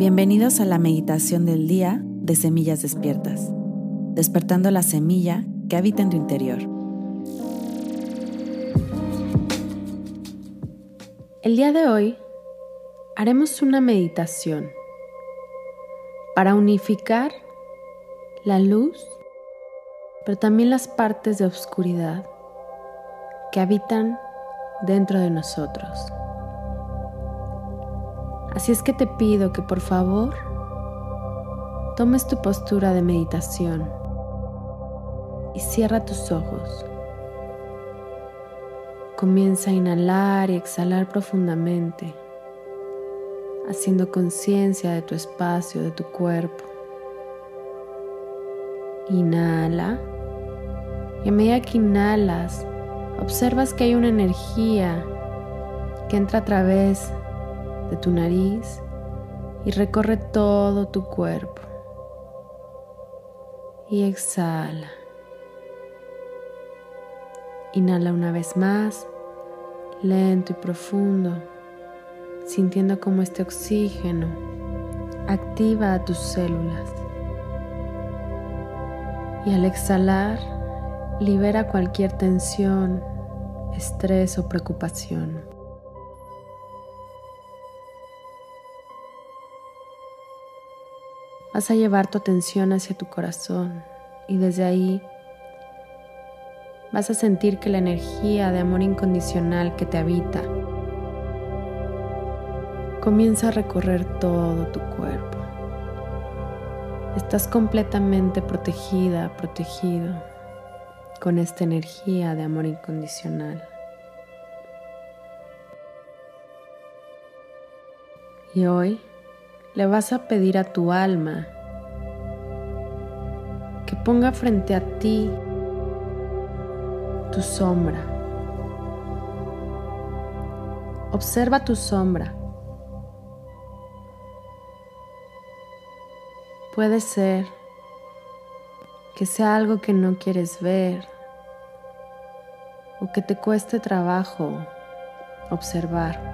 Bienvenidos a la meditación del día de Semillas Despiertas, despertando la semilla que habita en tu interior. El día de hoy haremos una meditación para unificar la luz, pero también las partes de oscuridad que habitan dentro de nosotros. Así es que te pido que por favor tomes tu postura de meditación y cierra tus ojos. Comienza a inhalar y exhalar profundamente, haciendo conciencia de tu espacio, de tu cuerpo. Inhala y a medida que inhalas, observas que hay una energía que entra a través de tu nariz y recorre todo tu cuerpo. Y exhala. Inhala una vez más, lento y profundo, sintiendo como este oxígeno activa a tus células. Y al exhalar, libera cualquier tensión, estrés o preocupación. Vas a llevar tu atención hacia tu corazón y desde ahí vas a sentir que la energía de amor incondicional que te habita comienza a recorrer todo tu cuerpo. Estás completamente protegida, protegido con esta energía de amor incondicional. Y hoy le vas a pedir a tu alma que ponga frente a ti tu sombra. Observa tu sombra. Puede ser que sea algo que no quieres ver o que te cueste trabajo observar.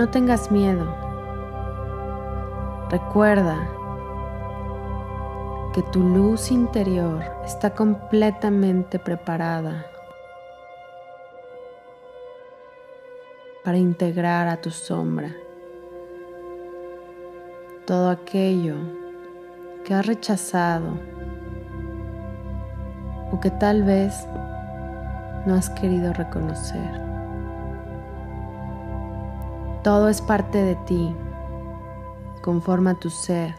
No tengas miedo. Recuerda que tu luz interior está completamente preparada para integrar a tu sombra todo aquello que has rechazado o que tal vez no has querido reconocer. Todo es parte de ti. Conforma tu ser.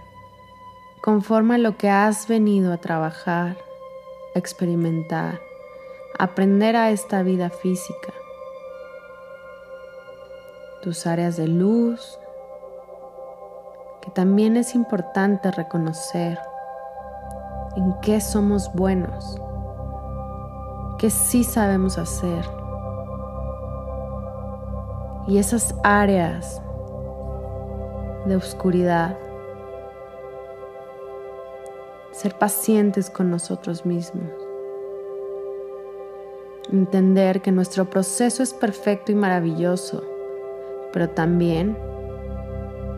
Conforma lo que has venido a trabajar, experimentar, aprender a esta vida física. Tus áreas de luz, que también es importante reconocer en qué somos buenos, qué sí sabemos hacer y esas áreas de oscuridad. Ser pacientes con nosotros mismos. Entender que nuestro proceso es perfecto y maravilloso, pero también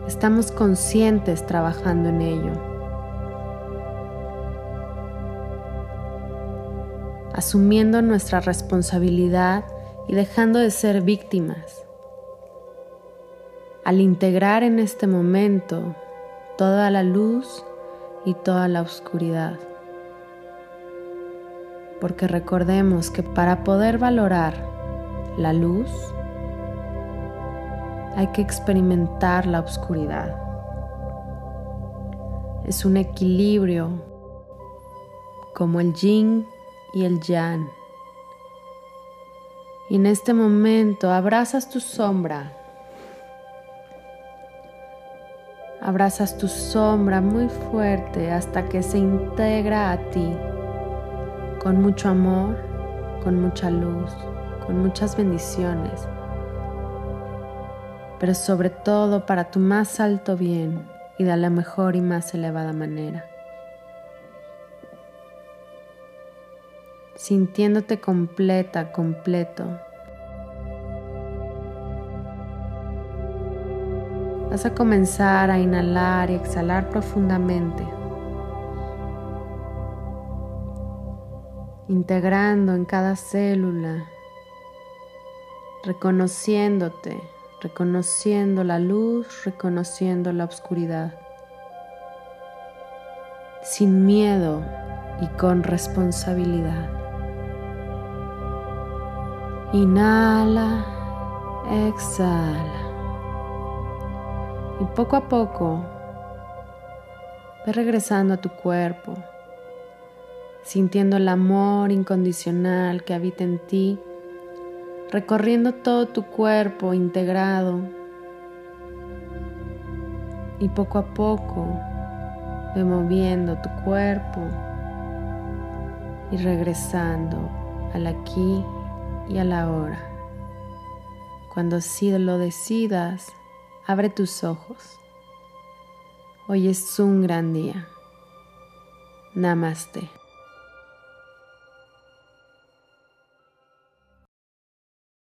estamos conscientes trabajando en ello. Asumiendo nuestra responsabilidad y dejando de ser víctimas al integrar en este momento toda la luz y toda la oscuridad. Porque recordemos que para poder valorar la luz hay que experimentar la oscuridad. Es un equilibrio como el yin y el yang. Y en este momento abrazas tu sombra Abrazas tu sombra muy fuerte hasta que se integra a ti con mucho amor, con mucha luz, con muchas bendiciones, pero sobre todo para tu más alto bien y de la mejor y más elevada manera. Sintiéndote completa, completo Vas a comenzar a inhalar y exhalar profundamente, integrando en cada célula, reconociéndote, reconociendo la luz, reconociendo la oscuridad, sin miedo y con responsabilidad. Inhala, exhala. Y poco a poco ve regresando a tu cuerpo, sintiendo el amor incondicional que habita en ti, recorriendo todo tu cuerpo integrado. Y poco a poco ve moviendo tu cuerpo y regresando al aquí y a la hora. Cuando así lo decidas, Abre tus ojos. Hoy es un gran día. Namaste.